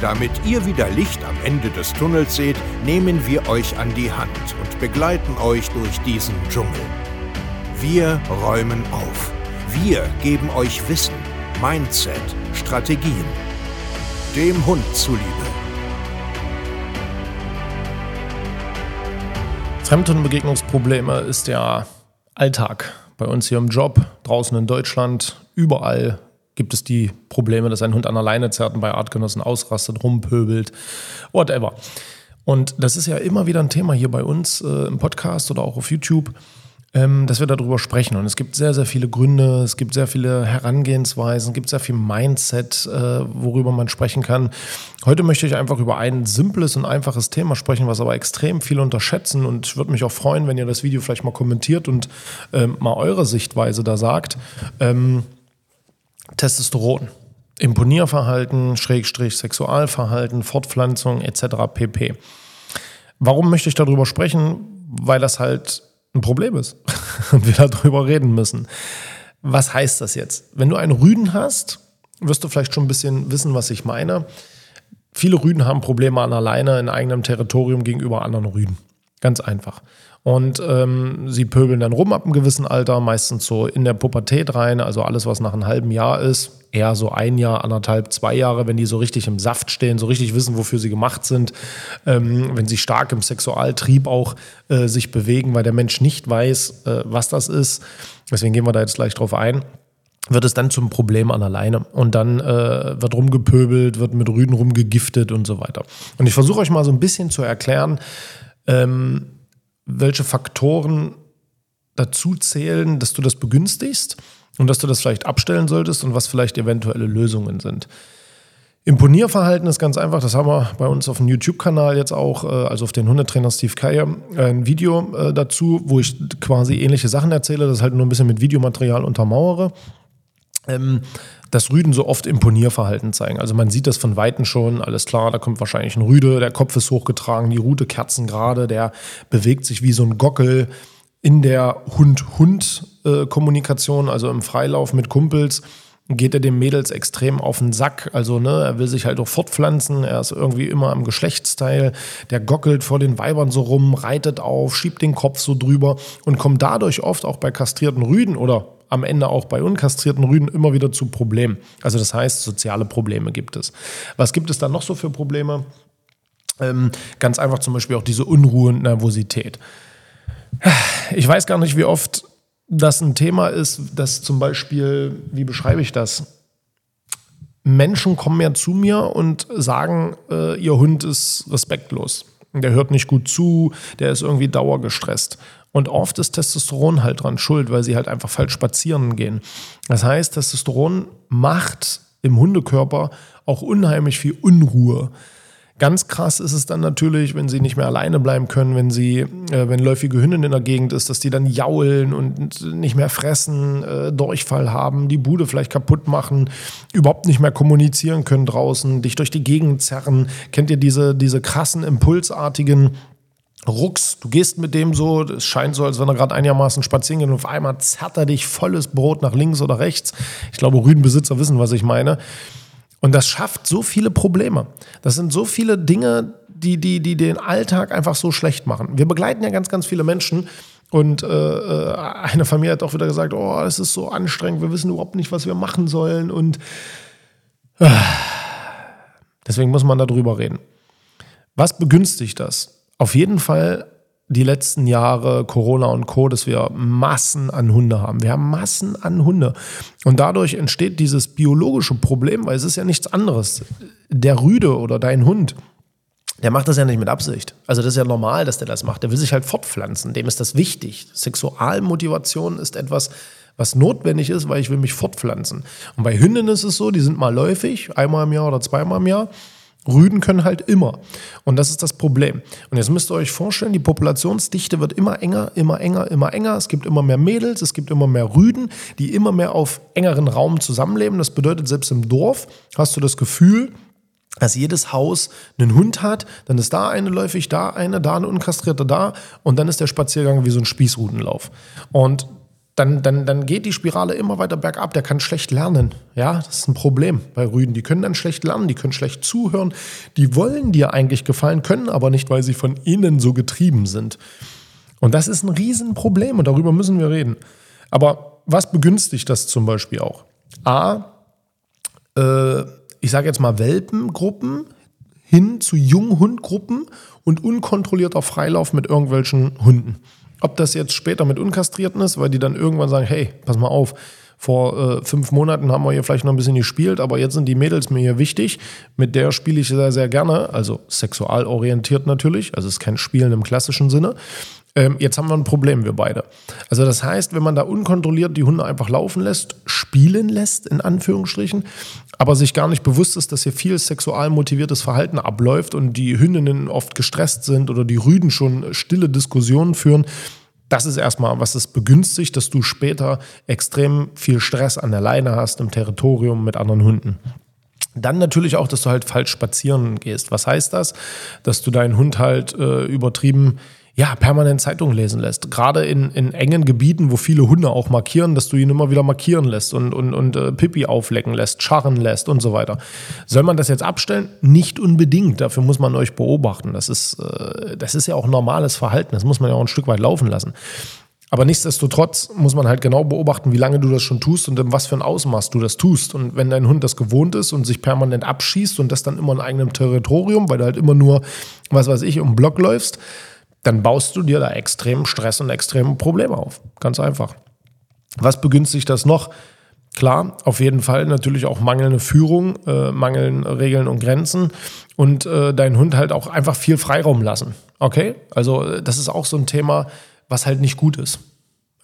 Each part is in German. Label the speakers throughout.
Speaker 1: Damit ihr wieder Licht am Ende des Tunnels seht, nehmen wir euch an die Hand und begleiten euch durch diesen Dschungel. Wir räumen auf. Wir geben euch Wissen, Mindset, Strategien. Dem Hund zuliebe.
Speaker 2: Fremdhundbegegnungsprobleme ist der Alltag bei uns hier im Job, draußen in Deutschland, überall gibt es die Probleme, dass ein Hund an der Leine zerrt und bei Artgenossen ausrastet, rumpöbelt, whatever. Und das ist ja immer wieder ein Thema hier bei uns äh, im Podcast oder auch auf YouTube, ähm, dass wir darüber sprechen. Und es gibt sehr, sehr viele Gründe, es gibt sehr viele Herangehensweisen, es gibt sehr viel Mindset, äh, worüber man sprechen kann. Heute möchte ich einfach über ein simples und einfaches Thema sprechen, was aber extrem viele unterschätzen. Und ich würde mich auch freuen, wenn ihr das Video vielleicht mal kommentiert und ähm, mal eure Sichtweise da sagt. Ähm, Testosteron. Imponierverhalten, Schrägstrich Sexualverhalten, Fortpflanzung etc. pp. Warum möchte ich darüber sprechen? Weil das halt ein Problem ist und wir darüber reden müssen. Was heißt das jetzt? Wenn du einen Rüden hast, wirst du vielleicht schon ein bisschen wissen, was ich meine. Viele Rüden haben Probleme an alleine in eigenem Territorium gegenüber anderen Rüden. Ganz einfach. Und ähm, sie pöbeln dann rum ab einem gewissen Alter, meistens so in der Pubertät rein, also alles, was nach einem halben Jahr ist, eher so ein Jahr, anderthalb, zwei Jahre, wenn die so richtig im Saft stehen, so richtig wissen, wofür sie gemacht sind, ähm, wenn sie stark im Sexualtrieb auch äh, sich bewegen, weil der Mensch nicht weiß, äh, was das ist. Deswegen gehen wir da jetzt gleich drauf ein wird es dann zum Problem an alleine. Und dann äh, wird rumgepöbelt, wird mit Rüden rumgegiftet und so weiter. Und ich versuche euch mal so ein bisschen zu erklären, ähm, welche Faktoren dazu zählen, dass du das begünstigst und dass du das vielleicht abstellen solltest und was vielleicht eventuelle Lösungen sind. Imponierverhalten ist ganz einfach, das haben wir bei uns auf dem YouTube-Kanal jetzt auch, äh, also auf den Hundetrainer Steve Keier, ein Video äh, dazu, wo ich quasi ähnliche Sachen erzähle, das halt nur ein bisschen mit Videomaterial untermauere. Dass Rüden so oft Imponierverhalten zeigen. Also man sieht das von Weitem schon, alles klar, da kommt wahrscheinlich ein Rüde, der Kopf ist hochgetragen, die Rute kerzen gerade, der bewegt sich wie so ein Gockel in der Hund-Hund-Kommunikation, also im Freilauf mit Kumpels geht er dem Mädels extrem auf den Sack. Also, ne, er will sich halt auch fortpflanzen. Er ist irgendwie immer am Geschlechtsteil. Der gockelt vor den Weibern so rum, reitet auf, schiebt den Kopf so drüber und kommt dadurch oft auch bei kastrierten Rüden oder am Ende auch bei unkastrierten Rüden immer wieder zu Problemen. Also das heißt, soziale Probleme gibt es. Was gibt es da noch so für Probleme? Ähm, ganz einfach zum Beispiel auch diese Unruhe und Nervosität. Ich weiß gar nicht, wie oft das ein Thema ist, dass zum Beispiel, wie beschreibe ich das? Menschen kommen ja zu mir und sagen, äh, ihr Hund ist respektlos. Der hört nicht gut zu, der ist irgendwie dauergestresst. Und oft ist Testosteron halt dran schuld, weil sie halt einfach falsch spazieren gehen. Das heißt, Testosteron macht im Hundekörper auch unheimlich viel Unruhe. Ganz krass ist es dann natürlich, wenn sie nicht mehr alleine bleiben können, wenn sie, äh, wenn läufige Hündin in der Gegend ist, dass die dann jaulen und nicht mehr fressen, äh, Durchfall haben, die Bude vielleicht kaputt machen, überhaupt nicht mehr kommunizieren können draußen, dich durch die Gegend zerren. Kennt ihr diese, diese krassen, impulsartigen Rucks, du gehst mit dem so, es scheint so, als wenn er gerade einigermaßen spazieren geht und auf einmal zerrt er dich volles Brot nach links oder rechts. Ich glaube, Rüdenbesitzer wissen, was ich meine. Und das schafft so viele Probleme. Das sind so viele Dinge, die, die, die den Alltag einfach so schlecht machen. Wir begleiten ja ganz, ganz viele Menschen. Und äh, äh eine Familie hat auch wieder gesagt, oh, es ist so anstrengend, wir wissen überhaupt nicht, was wir machen sollen. Und äh, deswegen muss man darüber reden. Was begünstigt das? Auf jeden Fall die letzten Jahre Corona und Co., dass wir Massen an Hunde haben. Wir haben Massen an Hunde. Und dadurch entsteht dieses biologische Problem, weil es ist ja nichts anderes. Der Rüde oder dein Hund, der macht das ja nicht mit Absicht. Also das ist ja normal, dass der das macht. Der will sich halt fortpflanzen. Dem ist das wichtig. Sexualmotivation ist etwas, was notwendig ist, weil ich will mich fortpflanzen. Und bei Hündinnen ist es so, die sind mal läufig, einmal im Jahr oder zweimal im Jahr. Rüden können halt immer. Und das ist das Problem. Und jetzt müsst ihr euch vorstellen, die Populationsdichte wird immer enger, immer enger, immer enger. Es gibt immer mehr Mädels, es gibt immer mehr Rüden, die immer mehr auf engeren Raum zusammenleben. Das bedeutet, selbst im Dorf hast du das Gefühl, dass jedes Haus einen Hund hat, dann ist da eine läufig, da eine, da eine unkastrierte, da und dann ist der Spaziergang wie so ein Spießrutenlauf. Und dann, dann, dann geht die Spirale immer weiter bergab. Der kann schlecht lernen. Ja, das ist ein Problem bei Rüden. Die können dann schlecht lernen, die können schlecht zuhören. Die wollen dir eigentlich gefallen, können aber nicht, weil sie von innen so getrieben sind. Und das ist ein Riesenproblem und darüber müssen wir reden. Aber was begünstigt das zum Beispiel auch? A, äh, ich sage jetzt mal Welpengruppen hin zu Junghundgruppen und unkontrollierter Freilauf mit irgendwelchen Hunden. Ob das jetzt später mit Unkastrierten ist, weil die dann irgendwann sagen, hey, pass mal auf, vor äh, fünf Monaten haben wir hier vielleicht noch ein bisschen gespielt, aber jetzt sind die Mädels mir hier wichtig. Mit der spiele ich sehr, sehr gerne, also sexualorientiert natürlich, also es ist kein Spielen im klassischen Sinne. Ähm, jetzt haben wir ein Problem, wir beide. Also das heißt, wenn man da unkontrolliert die Hunde einfach laufen lässt, spielen lässt, in Anführungsstrichen, aber sich gar nicht bewusst ist, dass hier viel sexual motiviertes Verhalten abläuft und die Hündinnen oft gestresst sind oder die Rüden schon stille Diskussionen führen, das ist erstmal, was es begünstigt, dass du später extrem viel Stress an der Leine hast im Territorium mit anderen Hunden. Dann natürlich auch, dass du halt falsch spazieren gehst. Was heißt das? Dass du deinen Hund halt äh, übertrieben ja, permanent Zeitung lesen lässt. Gerade in, in engen Gebieten, wo viele Hunde auch markieren, dass du ihn immer wieder markieren lässt und, und, und äh, Pipi auflecken lässt, scharren lässt und so weiter. Soll man das jetzt abstellen? Nicht unbedingt. Dafür muss man euch beobachten. Das ist, äh, das ist ja auch normales Verhalten. Das muss man ja auch ein Stück weit laufen lassen. Aber nichtsdestotrotz muss man halt genau beobachten, wie lange du das schon tust und in was für ein Ausmaß du das tust. Und wenn dein Hund das gewohnt ist und sich permanent abschießt und das dann immer in eigenem Territorium, weil du halt immer nur, was weiß ich, um Block läufst, dann baust du dir da extremen Stress und extreme Probleme auf. Ganz einfach. Was begünstigt das noch? Klar, auf jeden Fall natürlich auch mangelnde Führung, äh, mangelnde Regeln und Grenzen und äh, deinen Hund halt auch einfach viel Freiraum lassen. Okay? Also, äh, das ist auch so ein Thema, was halt nicht gut ist.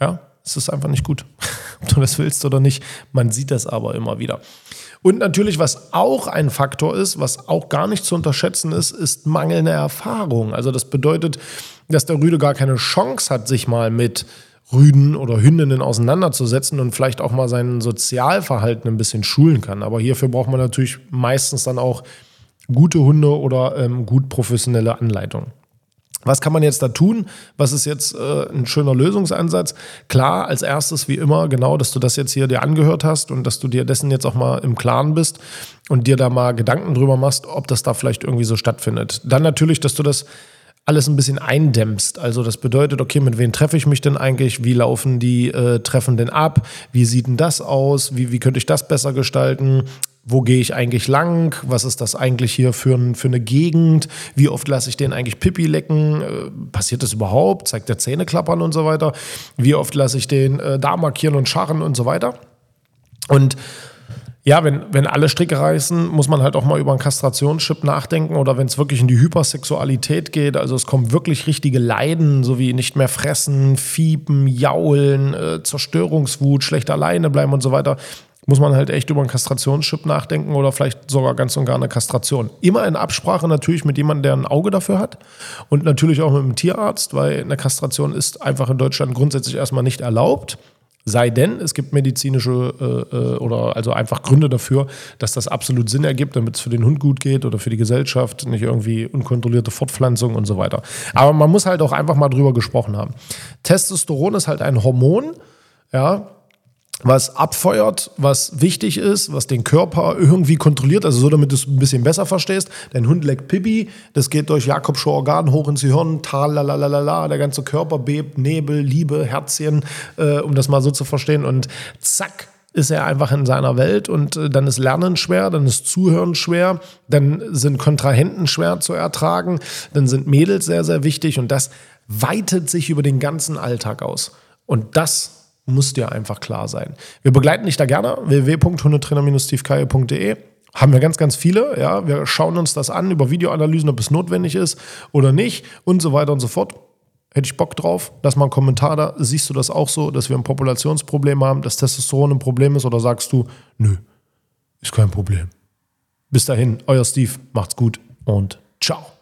Speaker 2: Ja, es ist einfach nicht gut. Ob du das willst oder nicht. Man sieht das aber immer wieder. Und natürlich, was auch ein Faktor ist, was auch gar nicht zu unterschätzen ist, ist mangelnde Erfahrung. Also das bedeutet, dass der Rüde gar keine Chance hat, sich mal mit Rüden oder Hündinnen auseinanderzusetzen und vielleicht auch mal sein Sozialverhalten ein bisschen schulen kann. Aber hierfür braucht man natürlich meistens dann auch gute Hunde oder ähm, gut professionelle Anleitungen. Was kann man jetzt da tun? Was ist jetzt äh, ein schöner Lösungsansatz? Klar, als erstes wie immer, genau, dass du das jetzt hier dir angehört hast und dass du dir dessen jetzt auch mal im Klaren bist und dir da mal Gedanken drüber machst, ob das da vielleicht irgendwie so stattfindet. Dann natürlich, dass du das alles ein bisschen eindämmst. Also das bedeutet, okay, mit wem treffe ich mich denn eigentlich? Wie laufen die äh, Treffen denn ab? Wie sieht denn das aus? Wie, wie könnte ich das besser gestalten? Wo gehe ich eigentlich lang? Was ist das eigentlich hier für, ein, für eine Gegend? Wie oft lasse ich den eigentlich Pipi lecken? Äh, passiert das überhaupt? Zeigt der Zähne klappern und so weiter? Wie oft lasse ich den äh, da markieren und scharren und so weiter? Und ja, wenn, wenn alle Stricke reißen, muss man halt auch mal über einen Kastrationschip nachdenken oder wenn es wirklich in die Hypersexualität geht, also es kommen wirklich richtige Leiden, so wie nicht mehr fressen, fiepen, jaulen, äh, Zerstörungswut, schlecht alleine bleiben und so weiter, muss man halt echt über einen Kastrationschip nachdenken oder vielleicht sogar ganz und gar eine Kastration. Immer in Absprache natürlich mit jemandem, der ein Auge dafür hat und natürlich auch mit einem Tierarzt, weil eine Kastration ist einfach in Deutschland grundsätzlich erstmal nicht erlaubt. Sei denn, es gibt medizinische äh, äh, oder also einfach Gründe dafür, dass das absolut Sinn ergibt, damit es für den Hund gut geht oder für die Gesellschaft, nicht irgendwie unkontrollierte Fortpflanzung und so weiter. Aber man muss halt auch einfach mal drüber gesprochen haben. Testosteron ist halt ein Hormon, ja, was abfeuert, was wichtig ist, was den Körper irgendwie kontrolliert, also so, damit du es ein bisschen besser verstehst. Dein Hund leckt Pipi, das geht durch Jakobsche Organ hoch ins Gehirn, talalalala, der ganze Körper bebt, Nebel, Liebe, Herzchen, äh, um das mal so zu verstehen. Und zack, ist er einfach in seiner Welt und äh, dann ist Lernen schwer, dann ist Zuhören schwer, dann sind Kontrahenten schwer zu ertragen, dann sind Mädels sehr, sehr wichtig und das weitet sich über den ganzen Alltag aus. Und das muss dir einfach klar sein. Wir begleiten dich da gerne. www.hundetrainer-tiefkaie.de haben wir ganz, ganz viele. Ja, wir schauen uns das an über Videoanalysen, ob es notwendig ist oder nicht und so weiter und so fort. Hätte ich Bock drauf? Lass mal einen Kommentar da. Siehst du das auch so, dass wir ein Populationsproblem haben, dass Testosteron ein Problem ist oder sagst du, nö, ist kein Problem? Bis dahin, euer Steve, macht's gut und ciao.